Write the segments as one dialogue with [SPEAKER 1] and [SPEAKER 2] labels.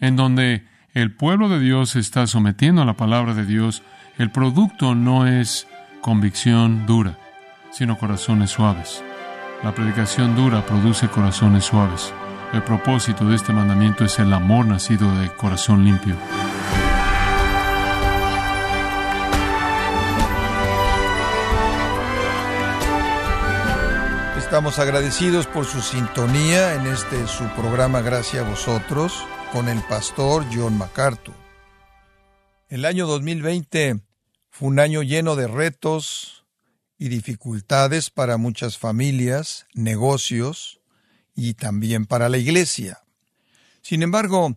[SPEAKER 1] en donde el pueblo de Dios está sometiendo a la palabra de Dios, el producto no es convicción dura, sino corazones suaves. La predicación dura produce corazones suaves. El propósito de este mandamiento es el amor nacido de corazón limpio.
[SPEAKER 2] Estamos agradecidos por su sintonía en este su programa Gracias a vosotros con el pastor John MacArthur. El año 2020 fue un año lleno de retos y dificultades para muchas familias, negocios y también para la iglesia. Sin embargo,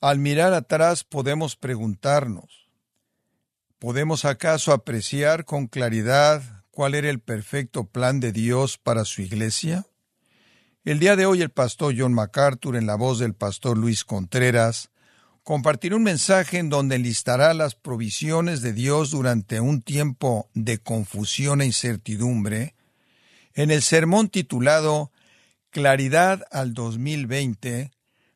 [SPEAKER 2] al mirar atrás podemos preguntarnos, ¿podemos acaso apreciar con claridad cuál era el perfecto plan de Dios para su iglesia? El día de hoy el pastor John MacArthur, en la voz del pastor Luis Contreras, compartirá un mensaje en donde listará las provisiones de Dios durante un tiempo de confusión e incertidumbre, en el sermón titulado Claridad al 2020,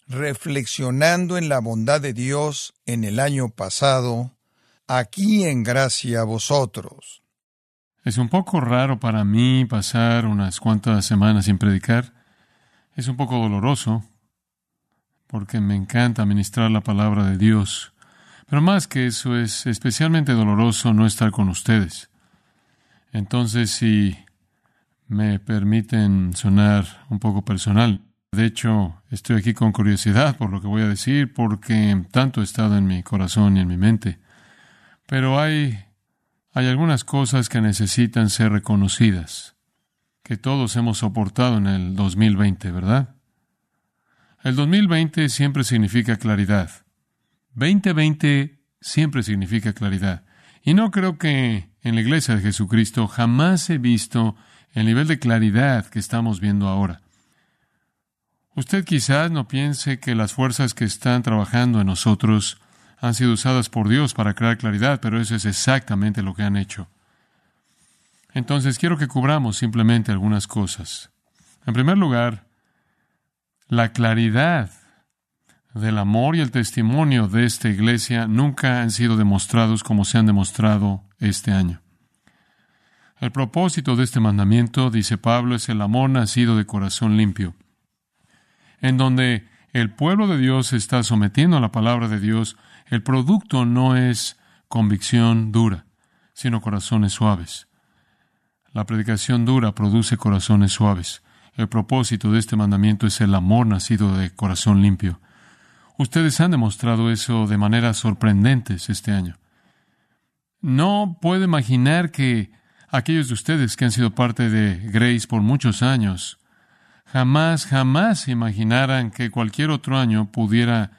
[SPEAKER 2] reflexionando en la bondad de Dios en el año pasado, aquí en gracia a vosotros.
[SPEAKER 1] Es un poco raro para mí pasar unas cuantas semanas sin predicar, es un poco doloroso porque me encanta ministrar la palabra de Dios. Pero más que eso es especialmente doloroso no estar con ustedes. Entonces, si me permiten sonar un poco personal, de hecho, estoy aquí con curiosidad por lo que voy a decir, porque tanto ha estado en mi corazón y en mi mente. Pero hay, hay algunas cosas que necesitan ser reconocidas que todos hemos soportado en el 2020, ¿verdad? El 2020 siempre significa claridad. 2020 siempre significa claridad. Y no creo que en la iglesia de Jesucristo jamás he visto el nivel de claridad que estamos viendo ahora. Usted quizás no piense que las fuerzas que están trabajando en nosotros han sido usadas por Dios para crear claridad, pero eso es exactamente lo que han hecho. Entonces quiero que cubramos simplemente algunas cosas. En primer lugar, la claridad del amor y el testimonio de esta iglesia nunca han sido demostrados como se han demostrado este año. El propósito de este mandamiento, dice Pablo, es el amor nacido de corazón limpio, en donde el pueblo de Dios está sometiendo a la palabra de Dios, el producto no es convicción dura, sino corazones suaves. La predicación dura produce corazones suaves. El propósito de este mandamiento es el amor nacido de corazón limpio. Ustedes han demostrado eso de maneras sorprendentes este año. No puedo imaginar que aquellos de ustedes que han sido parte de Grace por muchos años jamás, jamás imaginaran que cualquier otro año pudiera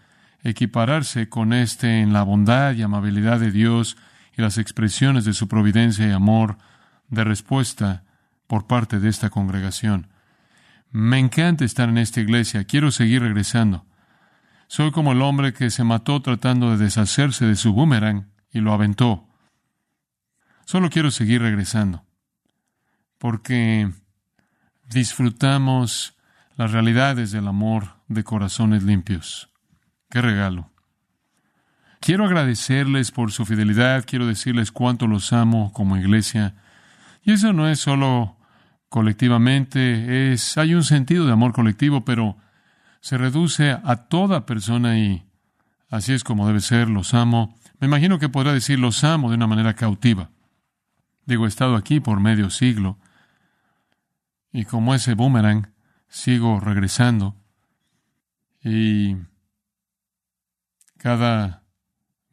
[SPEAKER 1] equipararse con este en la bondad y amabilidad de Dios y las expresiones de su providencia y amor de respuesta por parte de esta congregación. Me encanta estar en esta iglesia, quiero seguir regresando. Soy como el hombre que se mató tratando de deshacerse de su boomerang y lo aventó. Solo quiero seguir regresando, porque disfrutamos las realidades del amor de corazones limpios. ¡Qué regalo! Quiero agradecerles por su fidelidad, quiero decirles cuánto los amo como iglesia. Y eso no es solo colectivamente, es hay un sentido de amor colectivo, pero se reduce a toda persona y así es como debe ser, los amo. Me imagino que podrá decir los amo de una manera cautiva. Digo, he estado aquí por medio siglo y como ese boomerang sigo regresando y cada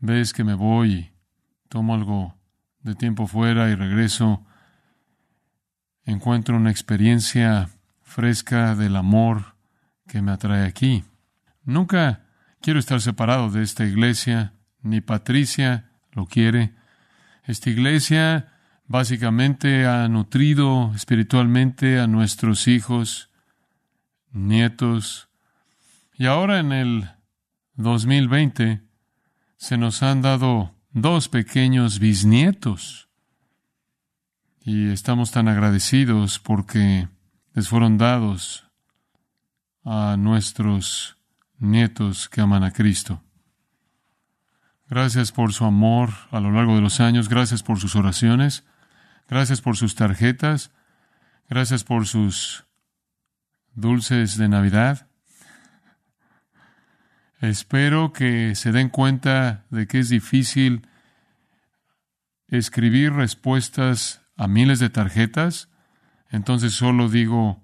[SPEAKER 1] vez que me voy y tomo algo de tiempo fuera y regreso, encuentro una experiencia fresca del amor que me atrae aquí. Nunca quiero estar separado de esta iglesia, ni Patricia lo quiere. Esta iglesia básicamente ha nutrido espiritualmente a nuestros hijos, nietos, y ahora en el 2020 se nos han dado dos pequeños bisnietos y estamos tan agradecidos porque les fueron dados a nuestros nietos que aman a Cristo. Gracias por su amor a lo largo de los años, gracias por sus oraciones, gracias por sus tarjetas, gracias por sus dulces de Navidad. Espero que se den cuenta de que es difícil escribir respuestas a miles de tarjetas. Entonces solo digo,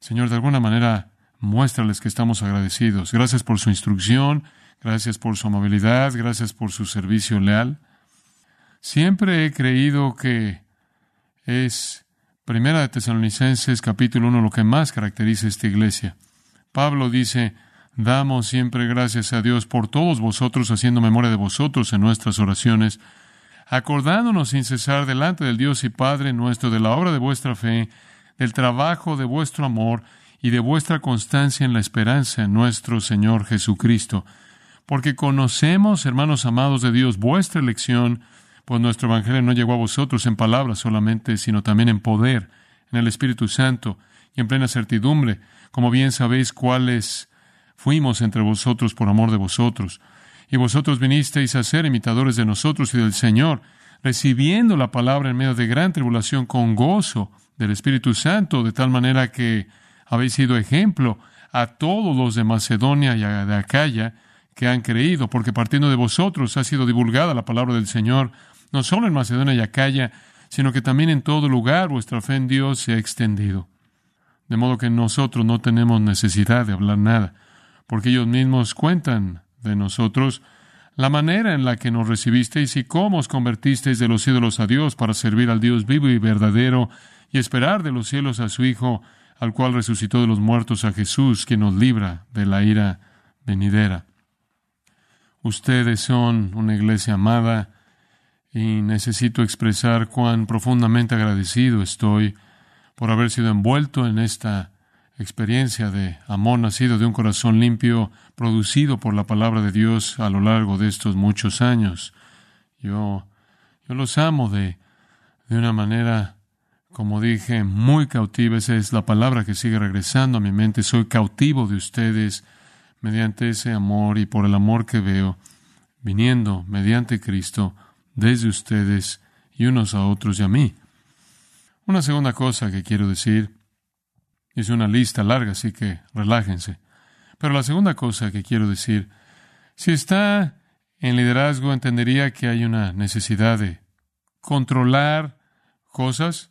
[SPEAKER 1] Señor, de alguna manera muéstrales que estamos agradecidos. Gracias por su instrucción, gracias por su amabilidad, gracias por su servicio leal. Siempre he creído que es Primera de Tesalonicenses capítulo 1 lo que más caracteriza esta iglesia. Pablo dice, damos siempre gracias a Dios por todos vosotros, haciendo memoria de vosotros en nuestras oraciones, acordándonos sin cesar delante del Dios y Padre nuestro de la obra de vuestra fe, del trabajo de vuestro amor y de vuestra constancia en la esperanza en nuestro Señor Jesucristo. Porque conocemos, hermanos amados de Dios, vuestra elección, pues nuestro Evangelio no llegó a vosotros en palabras solamente, sino también en poder, en el Espíritu Santo y en plena certidumbre, como bien sabéis cuáles fuimos entre vosotros por amor de vosotros. Y vosotros vinisteis a ser imitadores de nosotros y del Señor, recibiendo la palabra en medio de gran tribulación con gozo del Espíritu Santo, de tal manera que habéis sido ejemplo a todos los de Macedonia y de Acaya que han creído, porque partiendo de vosotros ha sido divulgada la palabra del Señor no solo en Macedonia y Acaya, sino que también en todo lugar vuestra fe en Dios se ha extendido. De modo que nosotros no tenemos necesidad de hablar nada, porque ellos mismos cuentan de nosotros la manera en la que nos recibisteis y cómo os convertisteis de los ídolos a Dios para servir al Dios vivo y verdadero y esperar de los cielos a su Hijo, al cual resucitó de los muertos a Jesús, que nos libra de la ira venidera. Ustedes son una iglesia amada, y necesito expresar cuán profundamente agradecido estoy por haber sido envuelto en esta experiencia de amor nacido de un corazón limpio, producido por la palabra de Dios a lo largo de estos muchos años. Yo, yo los amo de, de una manera, como dije, muy cautiva. Esa es la palabra que sigue regresando a mi mente. Soy cautivo de ustedes mediante ese amor y por el amor que veo viniendo mediante Cristo desde ustedes y unos a otros y a mí. Una segunda cosa que quiero decir, es una lista larga, así que relájense. Pero la segunda cosa que quiero decir, si está en liderazgo, entendería que hay una necesidad de controlar cosas.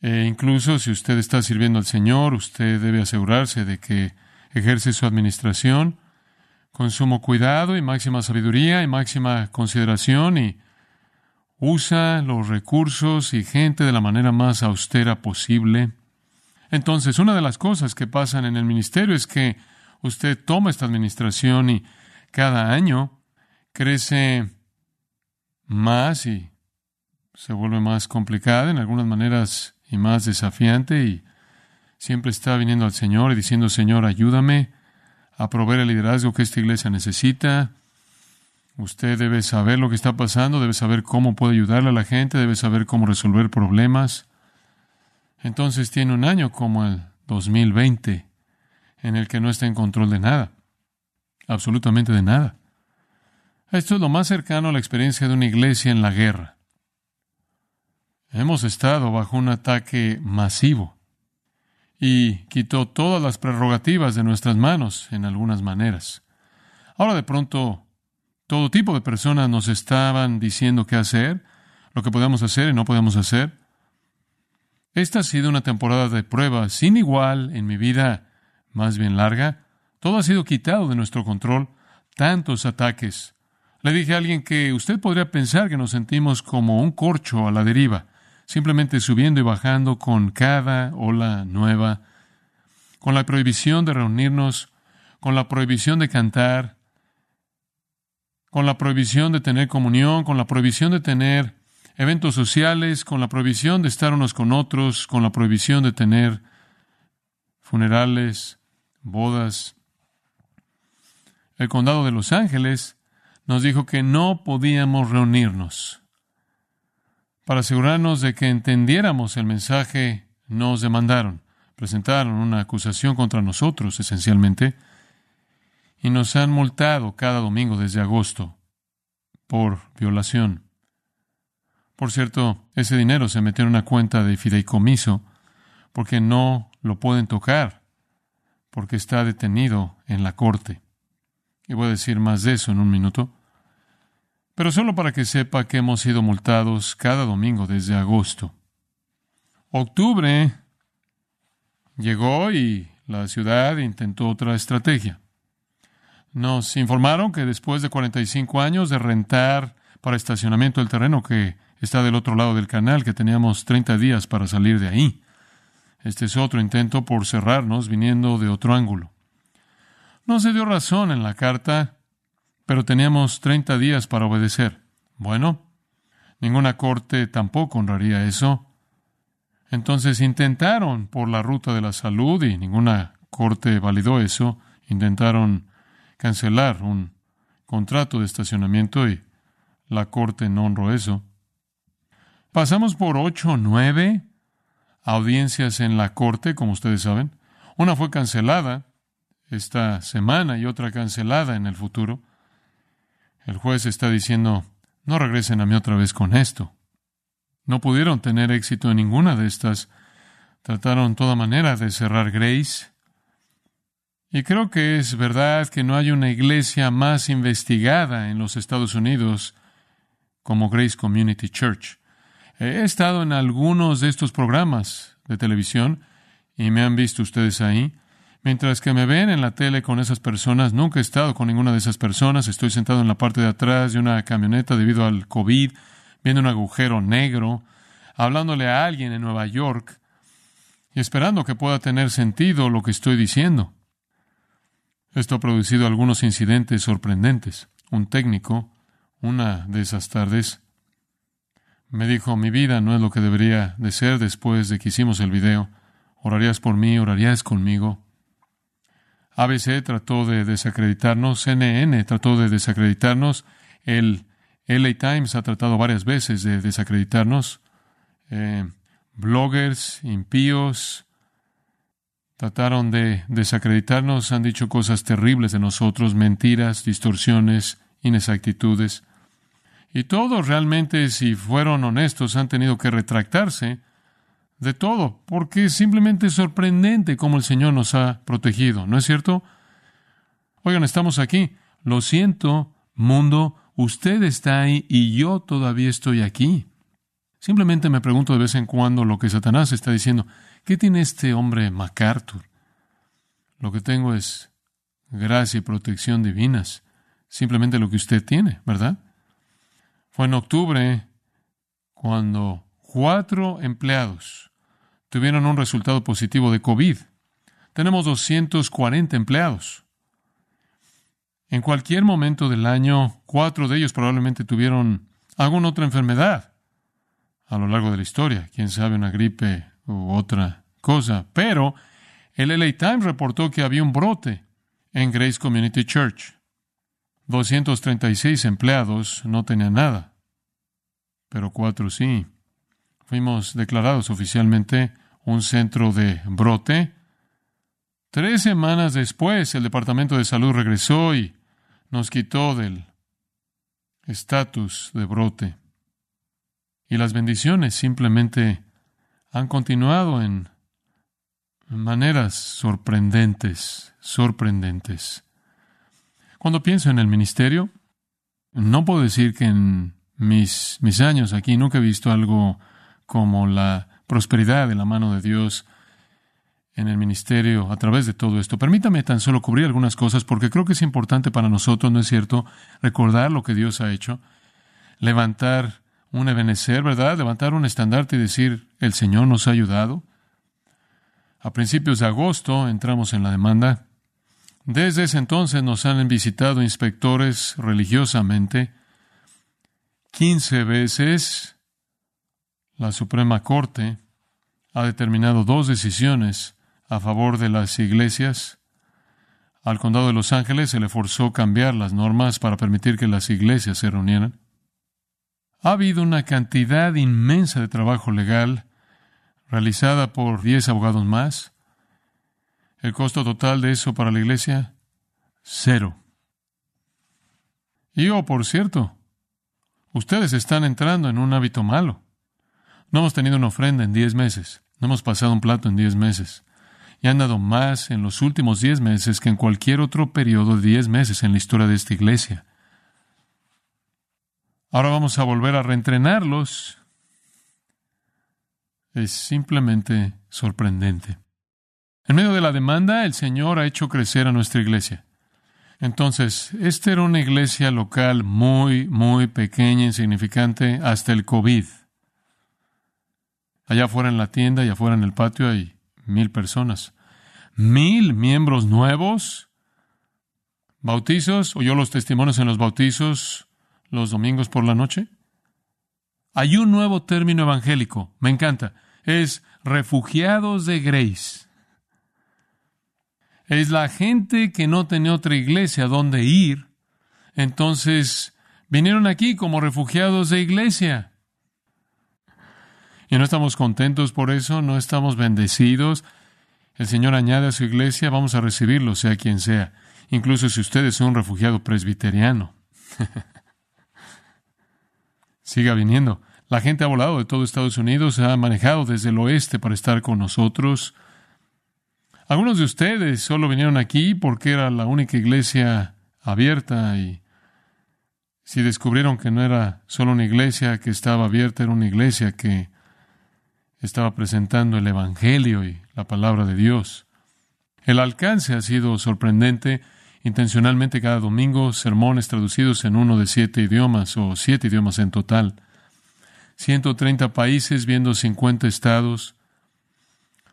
[SPEAKER 1] E incluso si usted está sirviendo al Señor, usted debe asegurarse de que ejerce su administración con sumo cuidado y máxima sabiduría y máxima consideración y usa los recursos y gente de la manera más austera posible. Entonces, una de las cosas que pasan en el ministerio es que usted toma esta administración y cada año crece más y se vuelve más complicada en algunas maneras y más desafiante y siempre está viniendo al Señor y diciendo, Señor, ayúdame a proveer el liderazgo que esta iglesia necesita. Usted debe saber lo que está pasando, debe saber cómo puede ayudarle a la gente, debe saber cómo resolver problemas. Entonces tiene un año como el 2020 en el que no está en control de nada, absolutamente de nada. Esto es lo más cercano a la experiencia de una iglesia en la guerra. Hemos estado bajo un ataque masivo y quitó todas las prerrogativas de nuestras manos en algunas maneras. Ahora de pronto todo tipo de personas nos estaban diciendo qué hacer, lo que podemos hacer y no podemos hacer. Esta ha sido una temporada de pruebas sin igual en mi vida, más bien larga. Todo ha sido quitado de nuestro control, tantos ataques. Le dije a alguien que usted podría pensar que nos sentimos como un corcho a la deriva simplemente subiendo y bajando con cada ola nueva, con la prohibición de reunirnos, con la prohibición de cantar, con la prohibición de tener comunión, con la prohibición de tener eventos sociales, con la prohibición de estar unos con otros, con la prohibición de tener funerales, bodas. El condado de Los Ángeles nos dijo que no podíamos reunirnos. Para asegurarnos de que entendiéramos el mensaje, nos demandaron, presentaron una acusación contra nosotros, esencialmente, y nos han multado cada domingo desde agosto por violación. Por cierto, ese dinero se metió en una cuenta de fideicomiso porque no lo pueden tocar, porque está detenido en la corte. Y voy a decir más de eso en un minuto. Pero solo para que sepa que hemos sido multados cada domingo desde agosto. Octubre llegó y la ciudad intentó otra estrategia. Nos informaron que después de 45 años de rentar para estacionamiento el terreno que está del otro lado del canal, que teníamos 30 días para salir de ahí. Este es otro intento por cerrarnos viniendo de otro ángulo. No se dio razón en la carta, pero teníamos 30 días para obedecer. Bueno, ninguna corte tampoco honraría eso. Entonces intentaron por la ruta de la salud y ninguna corte validó eso. Intentaron cancelar un contrato de estacionamiento y la corte no honró eso. Pasamos por ocho o nueve audiencias en la corte, como ustedes saben. Una fue cancelada esta semana y otra cancelada en el futuro. El juez está diciendo, no regresen a mí otra vez con esto. No pudieron tener éxito en ninguna de estas. Trataron toda manera de cerrar Grace. Y creo que es verdad que no hay una iglesia más investigada en los Estados Unidos como Grace Community Church. He estado en algunos de estos programas de televisión y me han visto ustedes ahí. Mientras que me ven en la tele con esas personas, nunca he estado con ninguna de esas personas. Estoy sentado en la parte de atrás de una camioneta debido al COVID, viendo un agujero negro, hablándole a alguien en Nueva York y esperando que pueda tener sentido lo que estoy diciendo. Esto ha producido algunos incidentes sorprendentes. Un técnico, una de esas tardes, me dijo, mi vida no es lo que debería de ser después de que hicimos el video. Orarías por mí, orarías conmigo. ABC trató de desacreditarnos, CNN trató de desacreditarnos, el LA Times ha tratado varias veces de desacreditarnos, eh, bloggers impíos trataron de desacreditarnos, han dicho cosas terribles de nosotros, mentiras, distorsiones, inexactitudes. Y todos realmente, si fueron honestos, han tenido que retractarse de todo, porque es simplemente sorprendente cómo el Señor nos ha protegido, ¿no es cierto? Oigan, estamos aquí. Lo siento, mundo, usted está ahí y yo todavía estoy aquí. Simplemente me pregunto de vez en cuando lo que Satanás está diciendo. ¿Qué tiene este hombre MacArthur? Lo que tengo es gracia y protección divinas. Simplemente lo que usted tiene, ¿verdad? Fue en octubre cuando Cuatro empleados tuvieron un resultado positivo de COVID. Tenemos 240 empleados. En cualquier momento del año, cuatro de ellos probablemente tuvieron alguna otra enfermedad a lo largo de la historia, quién sabe, una gripe u otra cosa. Pero el LA Times reportó que había un brote en Grace Community Church. 236 empleados no tenían nada, pero cuatro sí. Fuimos declarados oficialmente un centro de brote. Tres semanas después, el Departamento de Salud regresó y nos quitó del estatus de brote. Y las bendiciones simplemente han continuado en maneras sorprendentes, sorprendentes. Cuando pienso en el ministerio, no puedo decir que en mis, mis años aquí nunca he visto algo como la prosperidad de la mano de Dios en el ministerio a través de todo esto. Permítame tan solo cubrir algunas cosas porque creo que es importante para nosotros, ¿no es cierto?, recordar lo que Dios ha hecho, levantar un ebenecer, ¿verdad? Levantar un estandarte y decir, el Señor nos ha ayudado. A principios de agosto entramos en la demanda. Desde ese entonces nos han visitado inspectores religiosamente 15 veces la Suprema Corte ha determinado dos decisiones a favor de las iglesias. Al condado de Los Ángeles se le forzó cambiar las normas para permitir que las iglesias se reunieran. Ha habido una cantidad inmensa de trabajo legal realizada por diez abogados más. El costo total de eso para la iglesia, Cero. Y oh, por cierto, ustedes están entrando en un hábito malo. No hemos tenido una ofrenda en diez meses. No hemos pasado un plato en diez meses. Y han dado más en los últimos diez meses que en cualquier otro periodo de diez meses en la historia de esta iglesia. Ahora vamos a volver a reentrenarlos. Es simplemente sorprendente. En medio de la demanda, el Señor ha hecho crecer a nuestra iglesia. Entonces, esta era una iglesia local muy, muy pequeña, insignificante, hasta el COVID. Allá afuera en la tienda y afuera en el patio hay mil personas. Mil miembros nuevos. Bautizos, oyó los testimonios en los bautizos, los domingos por la noche? Hay un nuevo término evangélico, me encanta, es refugiados de Grace. Es la gente que no tenía otra iglesia donde ir, entonces vinieron aquí como refugiados de iglesia. Y no estamos contentos por eso, no estamos bendecidos. El Señor añade a su iglesia, vamos a recibirlo, sea quien sea, incluso si usted es un refugiado presbiteriano. siga viniendo. La gente ha volado de todo Estados Unidos, ha manejado desde el oeste para estar con nosotros. Algunos de ustedes solo vinieron aquí porque era la única iglesia abierta y si descubrieron que no era solo una iglesia que estaba abierta, era una iglesia que estaba presentando el Evangelio y la palabra de Dios. El alcance ha sido sorprendente intencionalmente cada domingo sermones traducidos en uno de siete idiomas o siete idiomas en total. 130 países viendo 50 estados.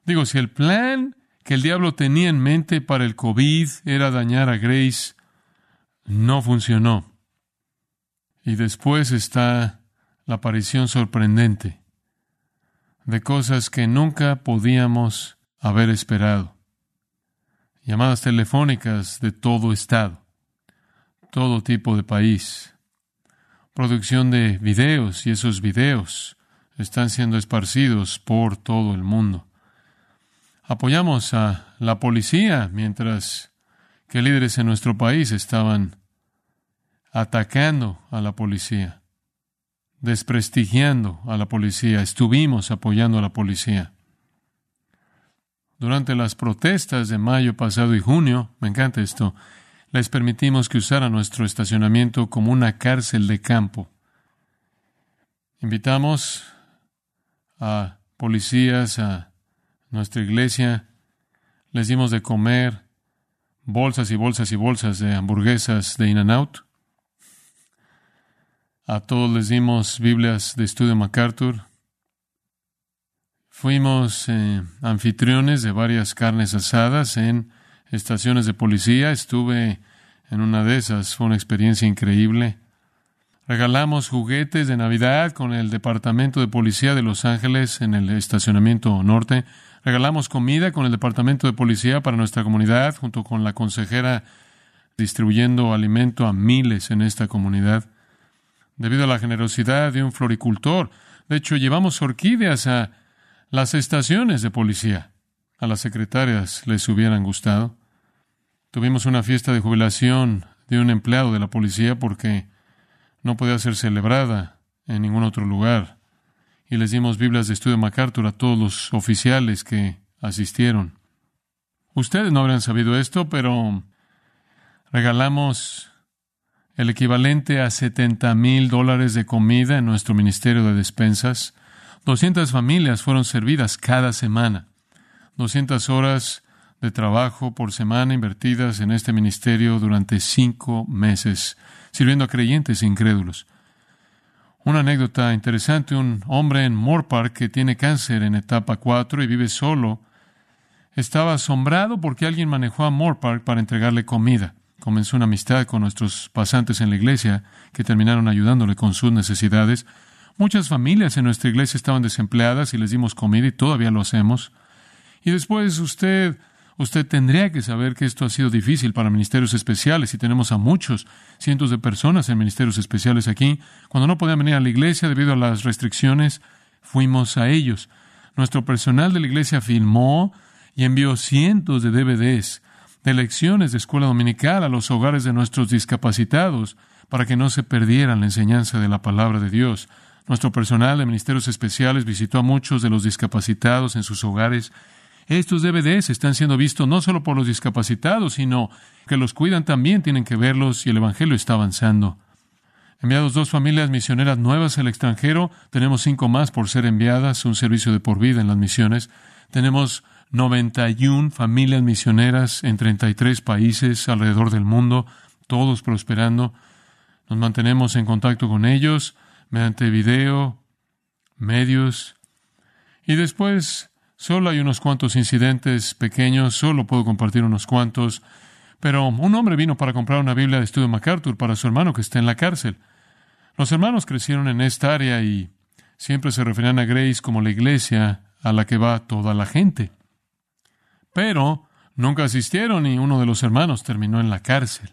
[SPEAKER 1] Digo, si el plan que el diablo tenía en mente para el COVID era dañar a Grace, no funcionó. Y después está la aparición sorprendente de cosas que nunca podíamos haber esperado llamadas telefónicas de todo estado, todo tipo de país, producción de videos y esos videos están siendo esparcidos por todo el mundo. Apoyamos a la policía mientras que líderes en nuestro país estaban atacando a la policía, desprestigiando a la policía, estuvimos apoyando a la policía durante las protestas de mayo pasado y junio, me encanta esto, les permitimos que usaran nuestro estacionamiento como una cárcel de campo. Invitamos a policías a nuestra iglesia, les dimos de comer bolsas y bolsas y bolsas de hamburguesas de In-N-Out. A todos les dimos Biblias de estudio MacArthur, Fuimos eh, anfitriones de varias carnes asadas en estaciones de policía. Estuve en una de esas. Fue una experiencia increíble. Regalamos juguetes de Navidad con el Departamento de Policía de Los Ángeles en el estacionamiento norte. Regalamos comida con el Departamento de Policía para nuestra comunidad, junto con la consejera distribuyendo alimento a miles en esta comunidad. Debido a la generosidad de un floricultor. De hecho, llevamos orquídeas a las estaciones de policía. A las secretarias les hubieran gustado. Tuvimos una fiesta de jubilación de un empleado de la policía porque no podía ser celebrada en ningún otro lugar. Y les dimos Biblias de estudio MacArthur a todos los oficiales que asistieron. Ustedes no habrían sabido esto, pero regalamos el equivalente a 70 mil dólares de comida en nuestro Ministerio de Despensas 200 familias fueron servidas cada semana. 200 horas de trabajo por semana invertidas en este ministerio durante cinco meses, sirviendo a creyentes e incrédulos. Una anécdota interesante, un hombre en Moorpark que tiene cáncer en etapa 4 y vive solo, estaba asombrado porque alguien manejó a Moorpark para entregarle comida. Comenzó una amistad con nuestros pasantes en la iglesia que terminaron ayudándole con sus necesidades. Muchas familias en nuestra iglesia estaban desempleadas y les dimos comida y todavía lo hacemos. Y después usted, usted tendría que saber que esto ha sido difícil para ministerios especiales y tenemos a muchos, cientos de personas en ministerios especiales aquí. Cuando no podían venir a la iglesia debido a las restricciones, fuimos a ellos. Nuestro personal de la iglesia filmó y envió cientos de DVDs de lecciones de escuela dominical a los hogares de nuestros discapacitados para que no se perdieran la enseñanza de la palabra de Dios. Nuestro personal de ministerios especiales visitó a muchos de los discapacitados en sus hogares. Estos DVDs están siendo vistos no solo por los discapacitados, sino que los cuidan también tienen que verlos y el Evangelio está avanzando. Enviados dos familias misioneras nuevas al extranjero, tenemos cinco más por ser enviadas, un servicio de por vida en las misiones. Tenemos 91 familias misioneras en 33 países alrededor del mundo, todos prosperando. Nos mantenemos en contacto con ellos mediante video, medios. Y después, solo hay unos cuantos incidentes pequeños, solo puedo compartir unos cuantos. Pero un hombre vino para comprar una Biblia de estudio MacArthur para su hermano que está en la cárcel. Los hermanos crecieron en esta área y siempre se referían a Grace como la iglesia a la que va toda la gente. Pero nunca asistieron y uno de los hermanos terminó en la cárcel.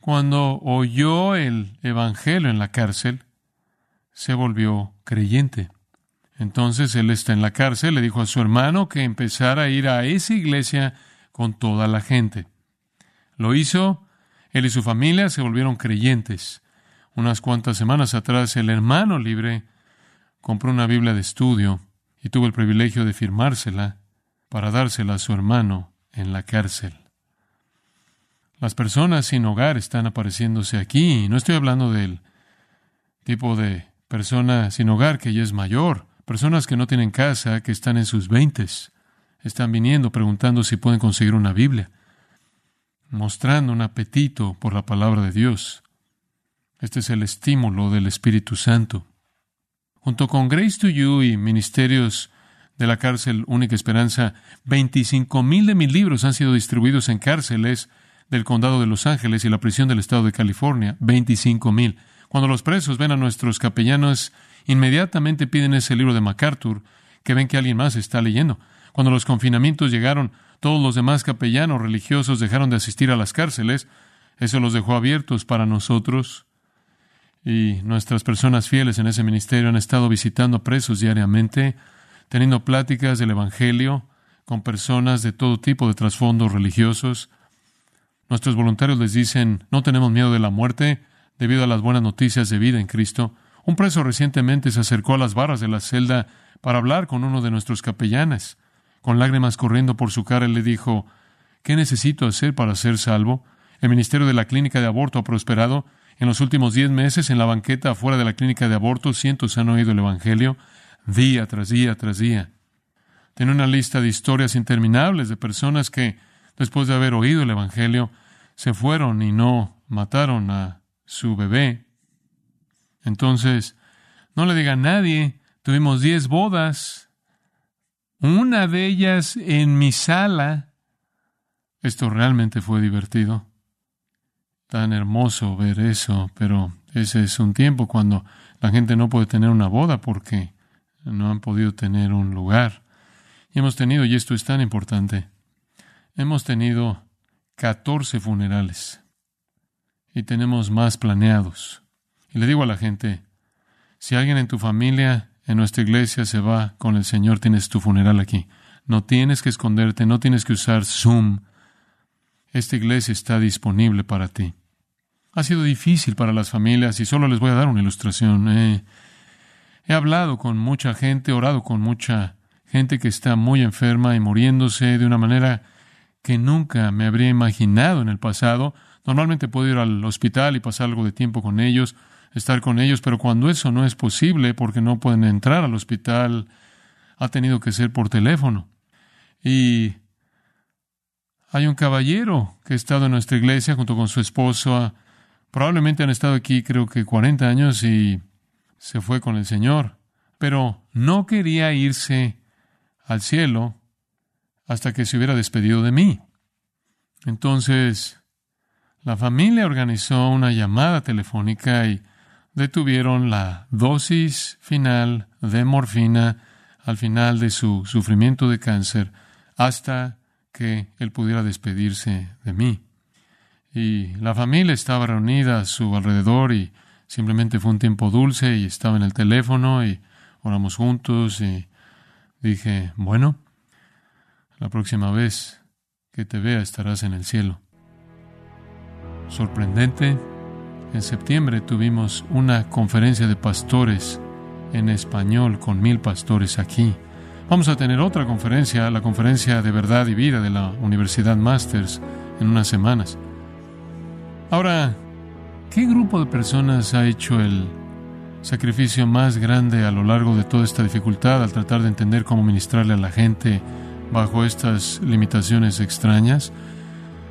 [SPEAKER 1] Cuando oyó el Evangelio en la cárcel, se volvió creyente. Entonces él está en la cárcel, le dijo a su hermano que empezara a ir a esa iglesia con toda la gente. Lo hizo, él y su familia se volvieron creyentes. Unas cuantas semanas atrás, el hermano libre compró una Biblia de estudio y tuvo el privilegio de firmársela para dársela a su hermano en la cárcel. Las personas sin hogar están apareciéndose aquí, no estoy hablando del tipo de persona sin hogar que ya es mayor, personas que no tienen casa, que están en sus veintes, están viniendo preguntando si pueden conseguir una Biblia, mostrando un apetito por la palabra de Dios. Este es el estímulo del Espíritu Santo. Junto con Grace to You y ministerios de la cárcel Única Esperanza, 25 mil de mis libros han sido distribuidos en cárceles del condado de Los Ángeles y la prisión del estado de California. 25 mil. Cuando los presos ven a nuestros capellanos, inmediatamente piden ese libro de MacArthur, que ven que alguien más está leyendo. Cuando los confinamientos llegaron, todos los demás capellanos religiosos dejaron de asistir a las cárceles. Eso los dejó abiertos para nosotros y nuestras personas fieles en ese ministerio han estado visitando presos diariamente, teniendo pláticas del Evangelio con personas de todo tipo de trasfondos religiosos. Nuestros voluntarios les dicen, no tenemos miedo de la muerte debido a las buenas noticias de vida en Cristo. Un preso recientemente se acercó a las barras de la celda para hablar con uno de nuestros capellanes. Con lágrimas corriendo por su cara, él le dijo, ¿qué necesito hacer para ser salvo? El ministerio de la clínica de aborto ha prosperado en los últimos diez meses, en la banqueta afuera de la clínica de aborto, cientos han oído el Evangelio día tras día tras día. Tiene una lista de historias interminables de personas que, después de haber oído el Evangelio, se fueron y no mataron a su bebé. Entonces, no le diga a nadie, tuvimos diez bodas, una de ellas en mi sala. Esto realmente fue divertido tan hermoso ver eso, pero ese es un tiempo cuando la gente no puede tener una boda porque no han podido tener un lugar. Y hemos tenido, y esto es tan importante, hemos tenido 14 funerales y tenemos más planeados. Y le digo a la gente, si alguien en tu familia, en nuestra iglesia se va con el Señor, tienes tu funeral aquí. No tienes que esconderte, no tienes que usar Zoom. Esta iglesia está disponible para ti. Ha sido difícil para las familias y solo les voy a dar una ilustración. he hablado con mucha gente, orado con mucha gente que está muy enferma y muriéndose de una manera que nunca me habría imaginado en el pasado. Normalmente puedo ir al hospital y pasar algo de tiempo con ellos, estar con ellos, pero cuando eso no es posible porque no pueden entrar al hospital, ha tenido que ser por teléfono. Y hay un caballero que ha estado en nuestra iglesia junto con su esposa Probablemente han estado aquí creo que 40 años y se fue con el Señor, pero no quería irse al cielo hasta que se hubiera despedido de mí. Entonces, la familia organizó una llamada telefónica y detuvieron la dosis final de morfina al final de su sufrimiento de cáncer hasta que él pudiera despedirse de mí. Y la familia estaba reunida a su alrededor y simplemente fue un tiempo dulce y estaba en el teléfono y oramos juntos y dije, bueno, la próxima vez que te vea estarás en el cielo. Sorprendente, en septiembre tuvimos una conferencia de pastores en español con mil pastores aquí. Vamos a tener otra conferencia, la conferencia de verdad y vida de la Universidad Masters, en unas semanas. Ahora, ¿qué grupo de personas ha hecho el sacrificio más grande a lo largo de toda esta dificultad al tratar de entender cómo ministrarle a la gente bajo estas limitaciones extrañas?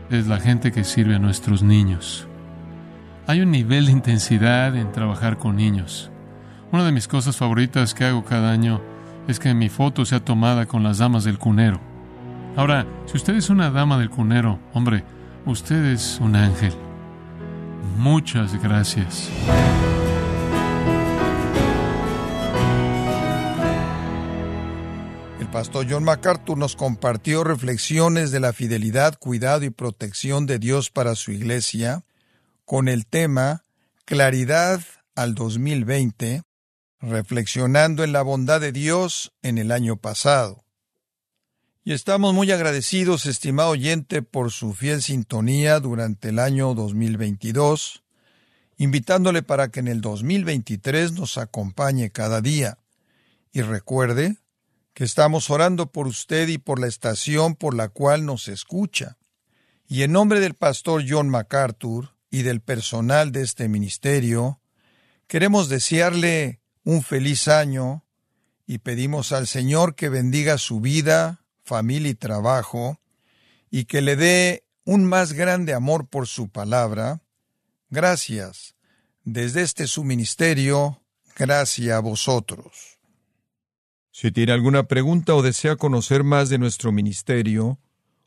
[SPEAKER 1] Es la gente que sirve a nuestros niños. Hay un nivel de intensidad en trabajar con niños. Una de mis cosas favoritas que hago cada año es que mi foto sea tomada con las damas del cunero. Ahora, si usted es una dama del cunero, hombre, usted es un ángel. Muchas gracias.
[SPEAKER 2] El pastor John MacArthur nos compartió reflexiones de la fidelidad, cuidado y protección de Dios para su iglesia con el tema Claridad al 2020, reflexionando en la bondad de Dios en el año pasado. Y estamos muy agradecidos, estimado oyente, por su fiel sintonía durante el año 2022, invitándole para que en el 2023 nos acompañe cada día. Y recuerde que estamos orando por usted y por la estación por la cual nos escucha. Y en nombre del pastor John MacArthur y del personal de este ministerio, queremos desearle un feliz año y pedimos al Señor que bendiga su vida, familia y trabajo, y que le dé un más grande amor por su palabra. Gracias. Desde este su ministerio, gracias a vosotros. Si tiene alguna pregunta o desea conocer más de nuestro ministerio,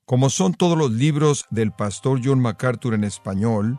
[SPEAKER 2] como son todos los libros del pastor John MacArthur en español,